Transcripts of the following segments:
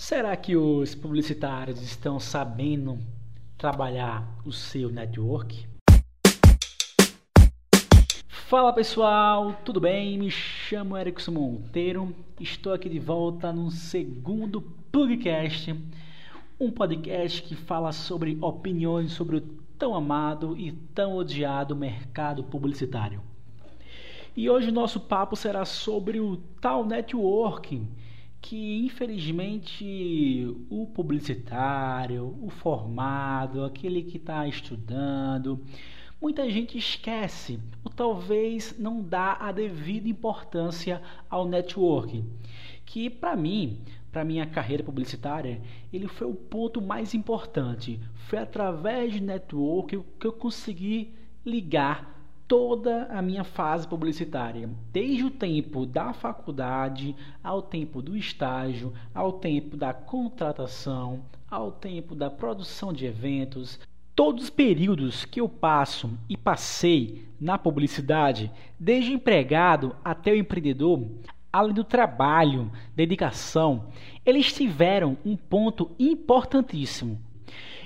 Será que os publicitários estão sabendo trabalhar o seu network? Fala pessoal, tudo bem? Me chamo Erickson Monteiro, estou aqui de volta no segundo podcast, um podcast que fala sobre opiniões sobre o tão amado e tão odiado mercado publicitário. E hoje nosso papo será sobre o tal networking que infelizmente o publicitário, o formado, aquele que está estudando, muita gente esquece ou talvez não dá a devida importância ao networking, que para mim, para minha carreira publicitária, ele foi o ponto mais importante. Foi através de networking que eu consegui ligar toda a minha fase publicitária, desde o tempo da faculdade, ao tempo do estágio, ao tempo da contratação, ao tempo da produção de eventos, todos os períodos que eu passo e passei na publicidade, desde empregado até o empreendedor, além do trabalho, dedicação, eles tiveram um ponto importantíssimo.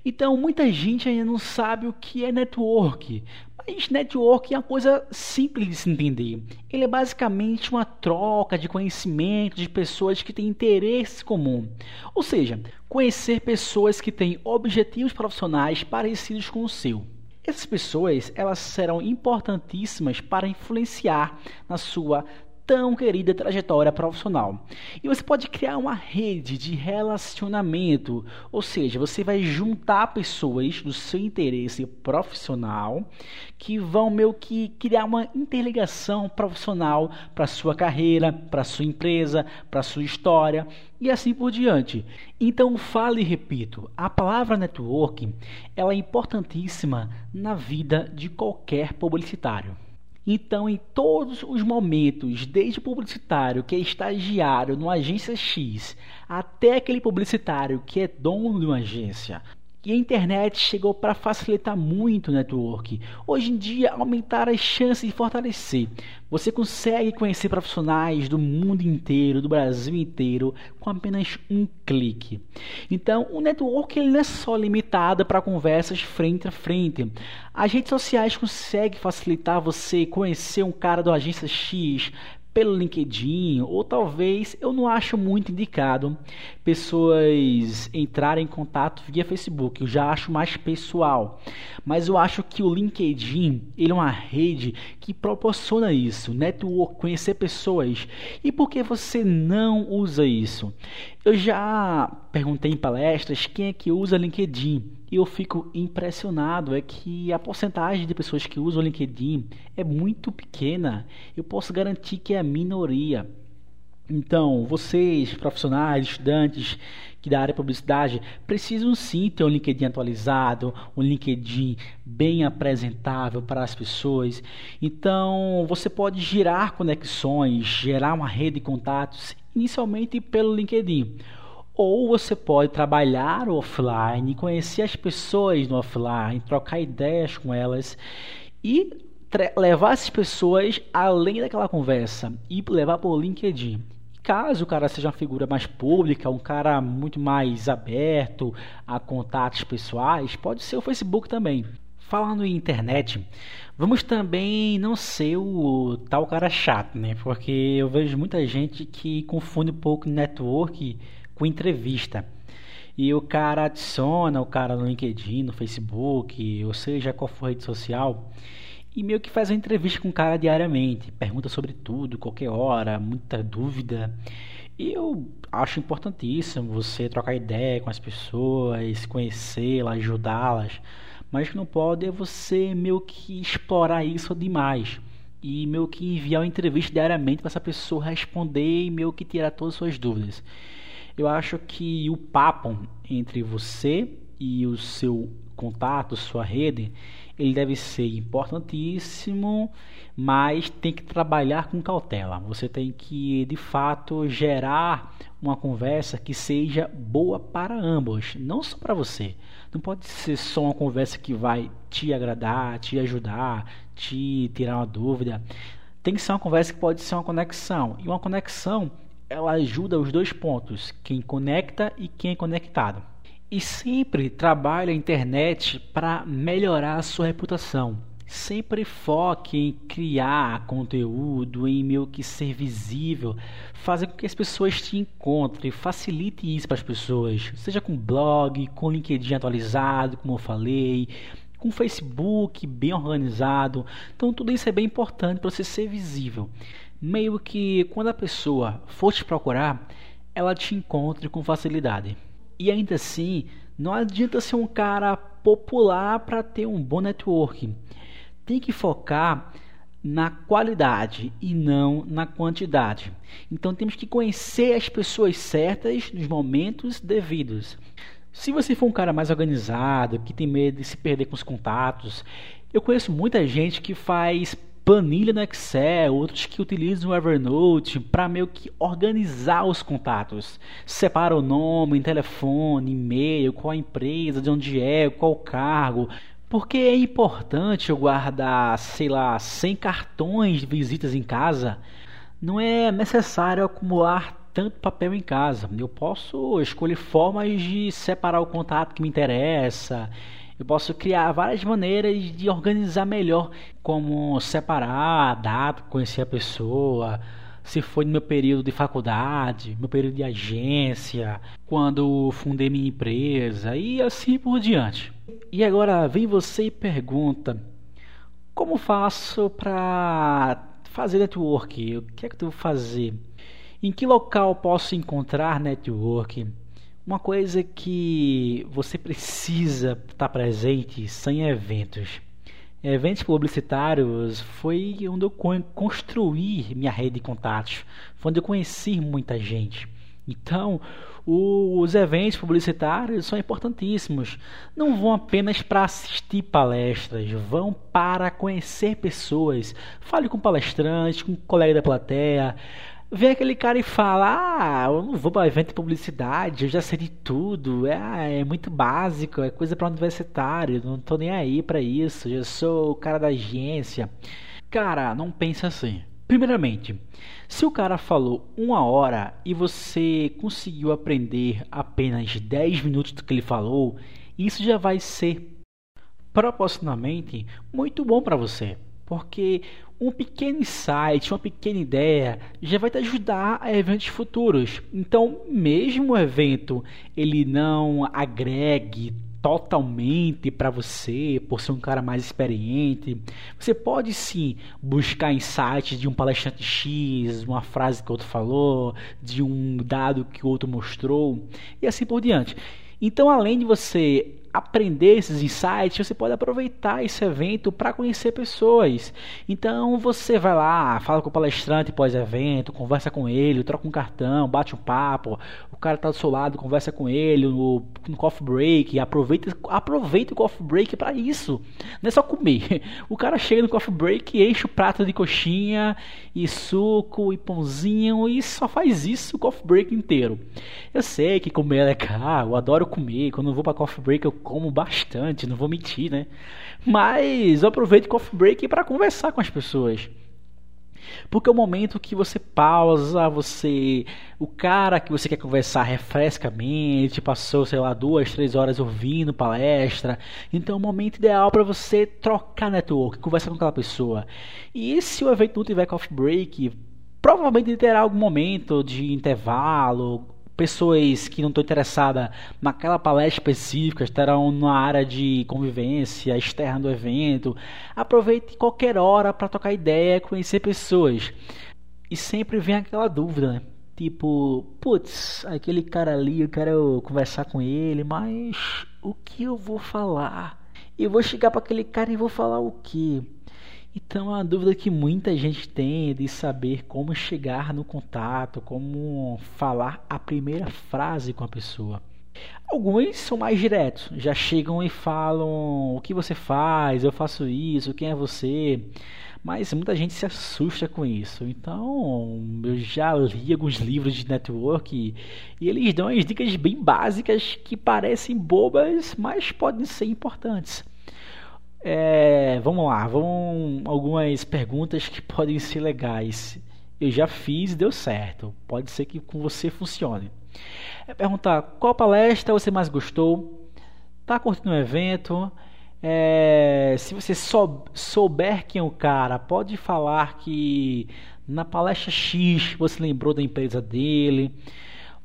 Então, muita gente ainda não sabe o que é network, mas network é uma coisa simples de se entender. Ele é basicamente uma troca de conhecimento de pessoas que têm interesse comum. Ou seja, conhecer pessoas que têm objetivos profissionais parecidos com o seu. Essas pessoas, elas serão importantíssimas para influenciar na sua tão querida trajetória profissional. E você pode criar uma rede de relacionamento, ou seja, você vai juntar pessoas do seu interesse profissional que vão meio que criar uma interligação profissional para sua carreira, para sua empresa, para sua história e assim por diante. Então, fale e repito, a palavra networking, ela é importantíssima na vida de qualquer publicitário. Então, em todos os momentos, desde o publicitário que é estagiário numa agência X, até aquele publicitário que é dono de uma agência, e a internet chegou para facilitar muito o network. Hoje em dia, aumentar as chances de fortalecer. Você consegue conhecer profissionais do mundo inteiro, do Brasil inteiro, com apenas um clique. Então, o network ele não é só limitado para conversas frente a frente. As redes sociais conseguem facilitar você conhecer um cara da agência X, pelo LinkedIn, ou talvez eu não acho muito indicado pessoas entrarem em contato via Facebook. Eu já acho mais pessoal. Mas eu acho que o LinkedIn, ele é uma rede que proporciona isso, network, conhecer pessoas. E por que você não usa isso? Eu já perguntei em palestras quem é que usa LinkedIn e eu fico impressionado é que a porcentagem de pessoas que usam o LinkedIn é muito pequena. Eu posso garantir que é a minoria. Então, vocês, profissionais, estudantes que da área de publicidade, precisam sim ter um LinkedIn atualizado, um LinkedIn bem apresentável para as pessoas. Então, você pode gerar conexões, gerar uma rede de contatos, inicialmente pelo LinkedIn. Ou você pode trabalhar offline, conhecer as pessoas no offline, trocar ideias com elas e levar essas pessoas além daquela conversa e levar por LinkedIn. Caso o cara seja uma figura mais pública, um cara muito mais aberto a contatos pessoais, pode ser o Facebook também. Falando em internet, vamos também não ser o tal cara chato, né? Porque eu vejo muita gente que confunde um pouco network com entrevista. E o cara adiciona o cara no LinkedIn, no Facebook, ou seja, qual for a rede social, e meio que faz uma entrevista com o cara diariamente, pergunta sobre tudo, qualquer hora, muita dúvida. E eu acho importantíssimo você trocar ideia com as pessoas, conhecê-las, ajudá-las, mas que não pode é você meio que explorar isso demais e meio que enviar uma entrevista diariamente para essa pessoa responder e meio que tirar todas as suas dúvidas. Eu acho que o papo entre você e o seu contato, sua rede, ele deve ser importantíssimo, mas tem que trabalhar com cautela. Você tem que, de fato, gerar uma conversa que seja boa para ambos, não só para você. Não pode ser só uma conversa que vai te agradar, te ajudar, te tirar uma dúvida. Tem que ser uma conversa que pode ser uma conexão. E uma conexão ela ajuda os dois pontos, quem conecta e quem é conectado. E sempre trabalha a internet para melhorar a sua reputação. Sempre foque em criar conteúdo, em meio que ser visível, fazer com que as pessoas te encontrem, facilite isso para as pessoas, seja com blog, com LinkedIn atualizado, como eu falei, com Facebook bem organizado. Então tudo isso é bem importante para você ser visível. Meio que quando a pessoa for te procurar, ela te encontre com facilidade. E ainda assim, não adianta ser um cara popular para ter um bom networking tem que focar na qualidade e não na quantidade. Então temos que conhecer as pessoas certas nos momentos devidos. Se você for um cara mais organizado, que tem medo de se perder com os contatos, eu conheço muita gente que faz planilha no Excel, outros que utilizam o Evernote para meio que organizar os contatos. Separa o nome, telefone, e-mail, qual a empresa, de onde é, qual o cargo. Porque é importante eu guardar, sei lá, 100 cartões de visitas em casa. Não é necessário acumular tanto papel em casa. Eu posso escolher formas de separar o contato que me interessa. Eu posso criar várias maneiras de organizar melhor, como separar a data, conhecer a pessoa, se foi no meu período de faculdade, meu período de agência, quando fundei minha empresa e assim por diante. E agora vem você e pergunta: como faço para fazer network? O que é que eu devo fazer? Em que local posso encontrar network? Uma coisa que você precisa estar presente são eventos. Eventos publicitários foi onde eu construí minha rede de contatos, foi onde eu conheci muita gente. Então, os eventos publicitários são importantíssimos. Não vão apenas para assistir palestras, vão para conhecer pessoas. Fale com palestrantes, com colega da plateia, vem aquele cara e fala: Ah, eu não vou para evento de publicidade, eu já sei de tudo, é, é muito básico, é coisa para universitário, não tô nem aí para isso, eu sou o cara da agência. Cara, não pensa assim. Primeiramente, se o cara falou uma hora e você conseguiu aprender apenas 10 minutos do que ele falou, isso já vai ser proporcionalmente muito bom para você. Porque um pequeno insight, uma pequena ideia já vai te ajudar a eventos futuros. Então, mesmo o evento ele não agregue totalmente para você, por ser um cara mais experiente, você pode sim buscar insights de um palestrante X, uma frase que outro falou, de um dado que outro mostrou e assim por diante. Então, além de você aprender esses insights, você pode aproveitar esse evento para conhecer pessoas. Então você vai lá, fala com o palestrante pós-evento, conversa com ele, troca um cartão, bate um papo, o cara está do seu lado, conversa com ele no, no coffee break, aproveita, aproveita o coffee break para isso. Não é só comer. O cara chega no coffee break, enche o prato de coxinha e suco e pãozinho e só faz isso o coffee break inteiro. Eu sei que comer é caro, eu adoro comer. Quando eu vou para coffee break eu como bastante, não vou mentir, né? Mas eu aproveito o coffee break para conversar com as pessoas. Porque é o momento que você pausa, você. O cara que você quer conversar refresca a mente, passou, sei lá, duas, três horas ouvindo palestra. Então é o momento ideal para você trocar network, conversar com aquela pessoa. E se o evento não tiver coffee break, provavelmente terá algum momento de intervalo, pessoas que não estão interessadas naquela palestra específica, estarão na área de convivência externa do evento. Aproveite qualquer hora para trocar ideia, conhecer pessoas. E sempre vem aquela dúvida, né? Tipo, putz, aquele cara ali, eu quero conversar com ele, mas o que eu vou falar? Eu vou chegar para aquele cara e vou falar o que? Então, é uma dúvida que muita gente tem de saber como chegar no contato, como falar a primeira frase com a pessoa. Alguns são mais diretos, já chegam e falam o que você faz, eu faço isso, quem é você. Mas muita gente se assusta com isso. Então, eu já li alguns livros de network e eles dão as dicas bem básicas que parecem bobas, mas podem ser importantes. É, vamos lá, vão algumas perguntas que podem ser legais. eu já fiz deu certo. Pode ser que com você funcione. É perguntar qual palestra você mais gostou, tá curtindo o evento, é, se você sou, souber quem é o cara, pode falar que na palestra X você lembrou da empresa dele.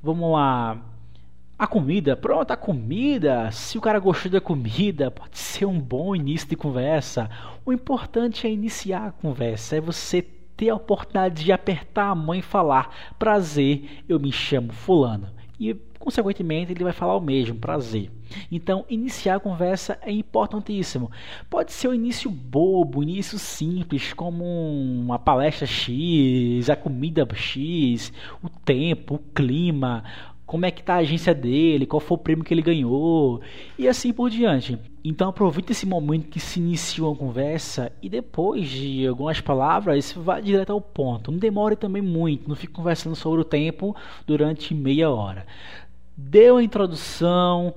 Vamos lá. A comida, pronto, a comida. Se o cara gostou da comida, pode ser um bom início de conversa. O importante é iniciar a conversa, é você ter a oportunidade de apertar a mão e falar: Prazer, eu me chamo Fulano. E, consequentemente, ele vai falar o mesmo: Prazer. Então, iniciar a conversa é importantíssimo. Pode ser um início bobo, um início simples, como uma palestra X, a comida X, o tempo, o clima, como é que tá a agência dele, qual foi o prêmio que ele ganhou e assim por diante. Então aproveite esse momento que se inicia uma conversa e depois de algumas palavras vá direto ao ponto. Não demore também muito, não fique conversando sobre o tempo durante meia hora. Dê uma introdução,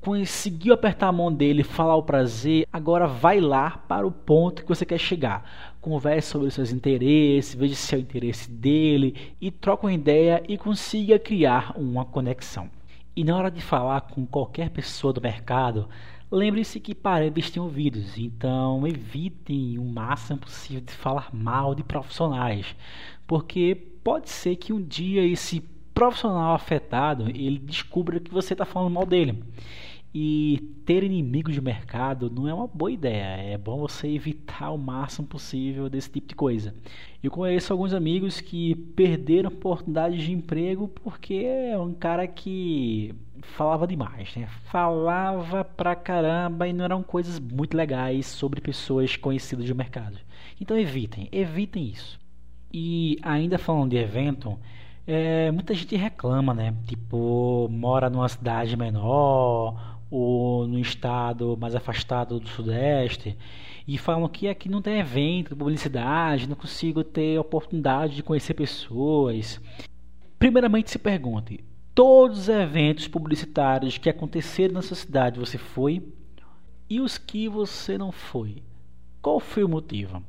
conseguiu apertar a mão dele, falar o prazer, agora vai lá para o ponto que você quer chegar converse sobre os seus interesses, veja se é o interesse dele e troque uma ideia e consiga criar uma conexão. E na hora de falar com qualquer pessoa do mercado, lembre-se que paredes têm ouvidos, então evitem o máximo possível de falar mal de profissionais, porque pode ser que um dia esse profissional afetado ele descubra que você está falando mal dele e ter inimigos de mercado não é uma boa ideia. É bom você evitar o máximo possível desse tipo de coisa. Eu conheço alguns amigos que perderam oportunidades de emprego porque é um cara que falava demais, né? Falava pra caramba e não eram coisas muito legais sobre pessoas conhecidas de mercado. Então evitem, evitem isso. E ainda falando de evento, é, muita gente reclama, né? Tipo, mora numa cidade menor ou no estado mais afastado do Sudeste e falam que aqui não tem evento, publicidade, não consigo ter oportunidade de conhecer pessoas. Primeiramente se pergunte: todos os eventos publicitários que aconteceram na sua cidade você foi? E os que você não foi? Qual foi o motivo?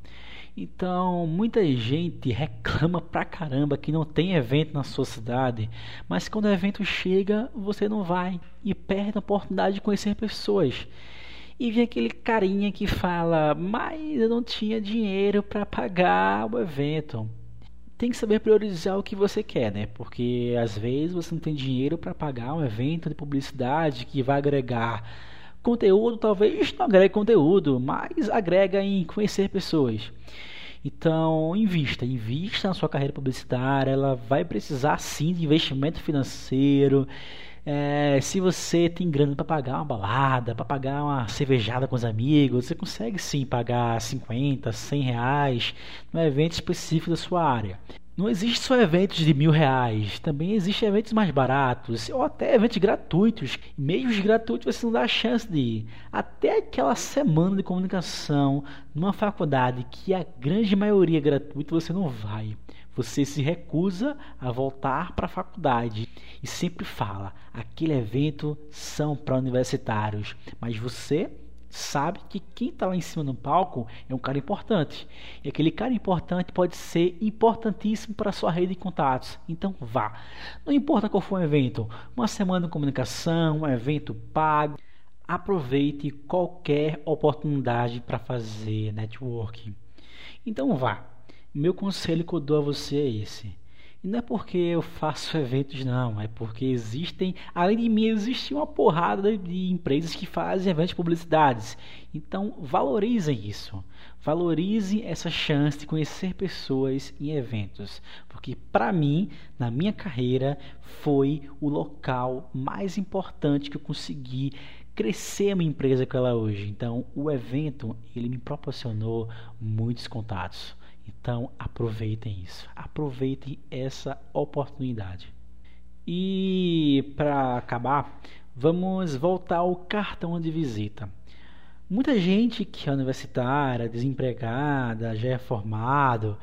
Então, muita gente reclama pra caramba que não tem evento na sua cidade, mas quando o evento chega, você não vai e perde a oportunidade de conhecer pessoas. E vem aquele carinha que fala: "Mas eu não tinha dinheiro para pagar o evento". Tem que saber priorizar o que você quer, né? Porque às vezes você não tem dinheiro para pagar um evento de publicidade que vai agregar conteúdo, talvez não agregue conteúdo, mas agrega em conhecer pessoas. Então, invista, invista na sua carreira publicitária. Ela vai precisar sim de investimento financeiro. É, se você tem grana para pagar uma balada, para pagar uma cervejada com os amigos, você consegue sim pagar 50, 100 reais num evento específico da sua área. Não existe só eventos de mil reais, também existem eventos mais baratos, ou até eventos gratuitos. Meios gratuitos você não dá a chance de ir. Até aquela semana de comunicação numa faculdade que a grande maioria é gratuita, você não vai. Você se recusa a voltar para a faculdade e sempre fala: aquele evento são para universitários, mas você sabe que quem está lá em cima no palco é um cara importante. E aquele cara importante pode ser importantíssimo para a sua rede de contatos. Então vá. Não importa qual for o evento, uma semana de comunicação, um evento pago. Aproveite qualquer oportunidade para fazer networking. Então vá. Meu conselho que eu dou a você é esse e não é porque eu faço eventos, não. É porque existem, além de mim, existe uma porrada de empresas que fazem eventos de publicidades. Então, valorizem isso. Valorize essa chance de conhecer pessoas em eventos. Porque, para mim, na minha carreira, foi o local mais importante que eu consegui crescer a minha empresa com ela hoje. Então, o evento, ele me proporcionou muitos contatos então aproveitem isso, aproveitem essa oportunidade. E para acabar, vamos voltar ao cartão de visita. Muita gente que é universitária, desempregada, já é formado,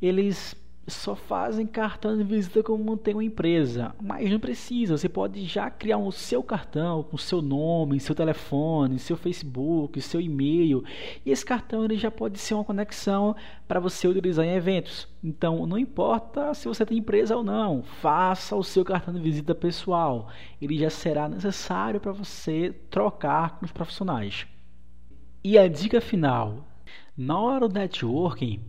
eles só fazem cartão de visita como tem uma empresa, mas não precisa. Você pode já criar o seu cartão com seu nome, seu telefone, seu Facebook, seu e-mail, e esse cartão ele já pode ser uma conexão para você utilizar em eventos. Então, não importa se você tem empresa ou não, faça o seu cartão de visita pessoal. Ele já será necessário para você trocar com os profissionais. E a dica final: na hora do networking,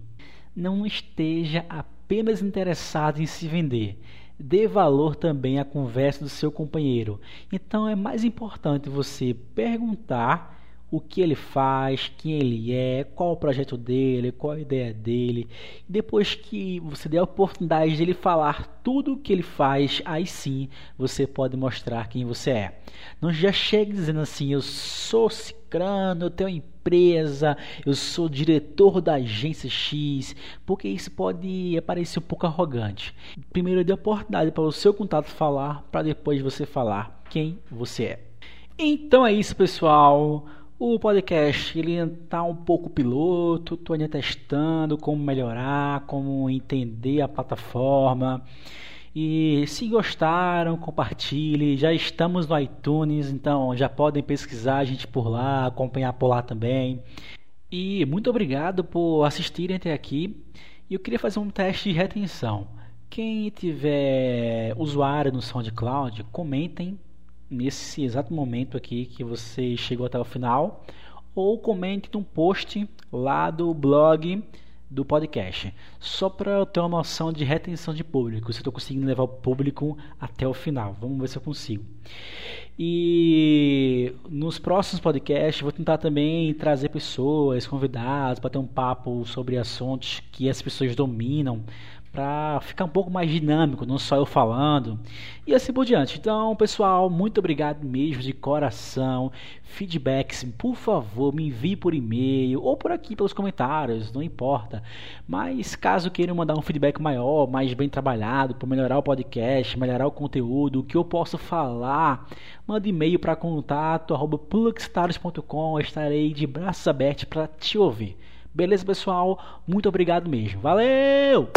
não esteja apenas interessado em se vender. Dê valor também à conversa do seu companheiro. Então é mais importante você perguntar o que ele faz, quem ele é, qual o projeto dele, qual a ideia dele. Depois que você der a oportunidade de ele falar tudo o que ele faz, aí sim você pode mostrar quem você é. Não já chegue dizendo assim, eu sou cicrano, eu tenho empresa, eu sou diretor da agência X, porque isso pode parecer um pouco arrogante. Primeiro dê a oportunidade para o seu contato falar, para depois você falar quem você é. Então é isso, pessoal. O podcast ele está um pouco piloto, estou ainda testando como melhorar, como entender a plataforma. E se gostaram, compartilhe. Já estamos no iTunes, então já podem pesquisar a gente por lá, acompanhar por lá também. E muito obrigado por assistirem até aqui. E eu queria fazer um teste de retenção. Quem tiver usuário no SoundCloud, comentem nesse exato momento aqui que você chegou até o final, ou comente num post lá do blog do podcast. Só para eu ter uma noção de retenção de público, se eu estou conseguindo levar o público até o final. Vamos ver se eu consigo. E nos próximos podcasts vou tentar também trazer pessoas, convidados, para ter um papo sobre assuntos que as pessoas dominam, para ficar um pouco mais dinâmico, não só eu falando e assim por diante. Então, pessoal, muito obrigado mesmo de coração. Feedbacks, por favor, me envie por e-mail ou por aqui pelos comentários, não importa. Mas caso queiram mandar um feedback maior, mais bem trabalhado, para melhorar o podcast, melhorar o conteúdo, o que eu posso falar, manda e-mail para contato@plugstars.com, estarei de braços abertos para te ouvir. Beleza, pessoal? Muito obrigado mesmo. Valeu!